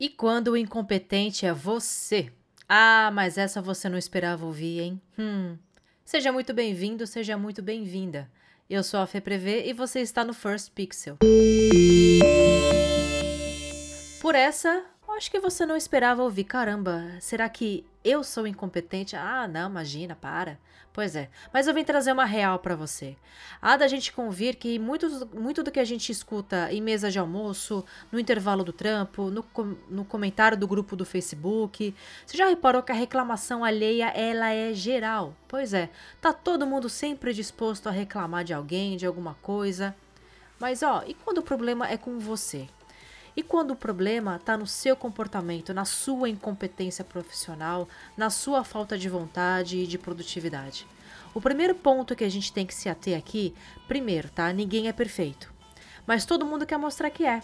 E quando o incompetente é você? Ah, mas essa você não esperava ouvir, hein? Hum. Seja muito bem-vindo, seja muito bem-vinda. Eu sou a Fê Prevê e você está no First Pixel. Por essa, acho que você não esperava ouvir. Caramba, será que eu sou incompetente? Ah, não, imagina, para. Pois é, mas eu vim trazer uma real para você. Há da gente convir que muito, muito do que a gente escuta em mesa de almoço, no intervalo do trampo, no, no comentário do grupo do Facebook, você já reparou que a reclamação alheia ela é geral? Pois é, tá todo mundo sempre disposto a reclamar de alguém, de alguma coisa. Mas ó, e quando o problema é com você? E quando o problema está no seu comportamento, na sua incompetência profissional, na sua falta de vontade e de produtividade? O primeiro ponto que a gente tem que se ater aqui, primeiro, tá? Ninguém é perfeito. Mas todo mundo quer mostrar que é.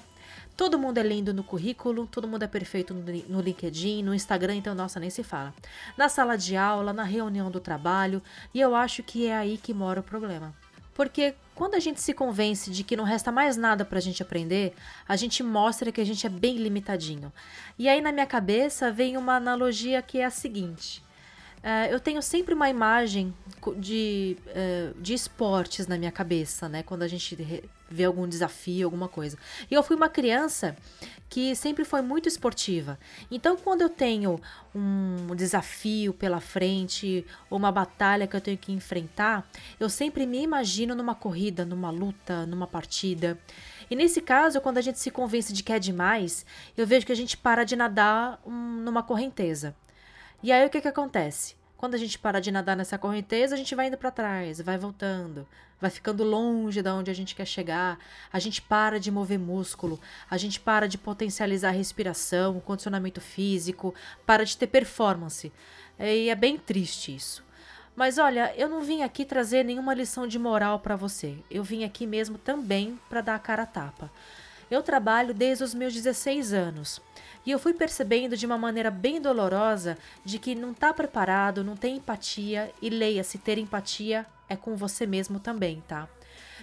Todo mundo é lindo no currículo, todo mundo é perfeito no LinkedIn, no Instagram, então, nossa, nem se fala. Na sala de aula, na reunião do trabalho, e eu acho que é aí que mora o problema. Porque quando a gente se convence de que não resta mais nada para a gente aprender, a gente mostra que a gente é bem limitadinho. E aí na minha cabeça vem uma analogia que é a seguinte: Uh, eu tenho sempre uma imagem de, uh, de esportes na minha cabeça, né? Quando a gente vê algum desafio, alguma coisa. E eu fui uma criança que sempre foi muito esportiva. Então, quando eu tenho um desafio pela frente, ou uma batalha que eu tenho que enfrentar, eu sempre me imagino numa corrida, numa luta, numa partida. E nesse caso, quando a gente se convence de que é demais, eu vejo que a gente para de nadar um, numa correnteza. E aí o que, que acontece? Quando a gente para de nadar nessa correnteza, a gente vai indo para trás, vai voltando, vai ficando longe da onde a gente quer chegar, a gente para de mover músculo, a gente para de potencializar a respiração, o condicionamento físico, para de ter performance. E é bem triste isso. Mas olha, eu não vim aqui trazer nenhuma lição de moral para você. Eu vim aqui mesmo também para dar a cara a tapa. Eu trabalho desde os meus 16 anos. E eu fui percebendo de uma maneira bem dolorosa de que não está preparado, não tem empatia e leia-se ter empatia é com você mesmo também, tá?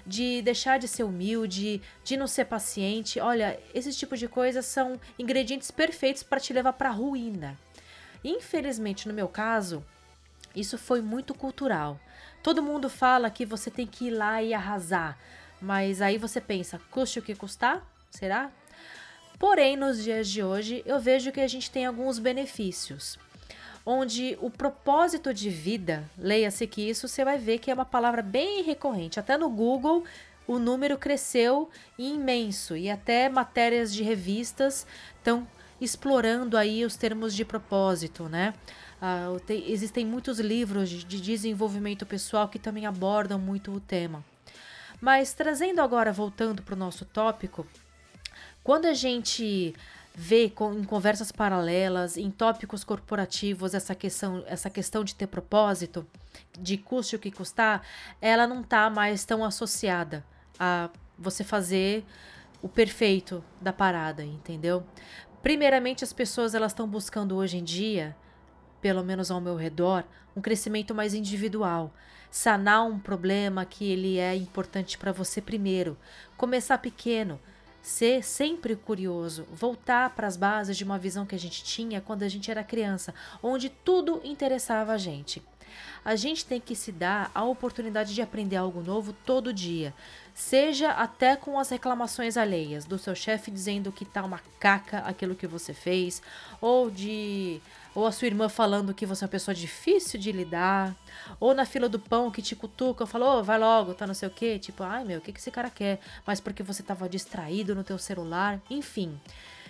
De deixar de ser humilde, de não ser paciente. Olha, esse tipo de coisas são ingredientes perfeitos para te levar para ruína. Infelizmente, no meu caso, isso foi muito cultural. Todo mundo fala que você tem que ir lá e arrasar, mas aí você pensa, custe o que custar? Será? Porém, nos dias de hoje, eu vejo que a gente tem alguns benefícios. Onde o propósito de vida, leia-se que isso, você vai ver que é uma palavra bem recorrente. Até no Google, o número cresceu imenso e até matérias de revistas estão explorando aí os termos de propósito, né? Tem, existem muitos livros de, de desenvolvimento pessoal que também abordam muito o tema. Mas trazendo agora, voltando para o nosso tópico, quando a gente vê em conversas paralelas, em tópicos corporativos, essa questão, essa questão de ter propósito, de custe o que custar, ela não está mais tão associada a você fazer o perfeito da parada, entendeu? Primeiramente, as pessoas elas estão buscando hoje em dia, pelo menos ao meu redor, um crescimento mais individual, sanar um problema que ele é importante para você primeiro, começar pequeno, ser sempre curioso, voltar para as bases de uma visão que a gente tinha quando a gente era criança, onde tudo interessava a gente. A gente tem que se dar a oportunidade de aprender algo novo todo dia, seja até com as reclamações alheias do seu chefe dizendo que tá uma caca aquilo que você fez, ou de ou a sua irmã falando que você é uma pessoa difícil de lidar, ou na fila do pão que te cutuca, falou, oh, vai logo, tá não sei o quê, tipo, ai meu, o que, que esse cara quer? Mas porque você tava distraído no teu celular, enfim.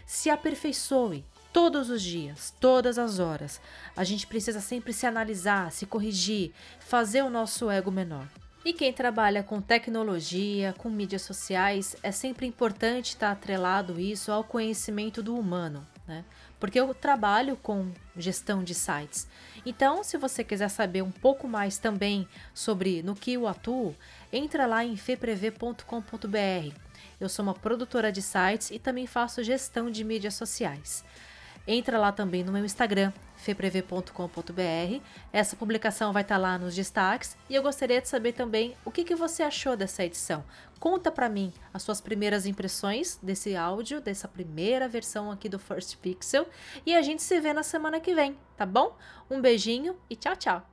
Se aperfeiçoe todos os dias, todas as horas. A gente precisa sempre se analisar, se corrigir, fazer o nosso ego menor. E quem trabalha com tecnologia, com mídias sociais, é sempre importante estar atrelado isso ao conhecimento do humano, né? Porque eu trabalho com gestão de sites. Então, se você quiser saber um pouco mais também sobre no que eu atuo, entra lá em feprev.com.br. Eu sou uma produtora de sites e também faço gestão de mídias sociais. Entra lá também no meu Instagram, feprev.com.br. Essa publicação vai estar tá lá nos destaques e eu gostaria de saber também o que, que você achou dessa edição. Conta para mim as suas primeiras impressões desse áudio, dessa primeira versão aqui do First Pixel e a gente se vê na semana que vem, tá bom? Um beijinho e tchau, tchau!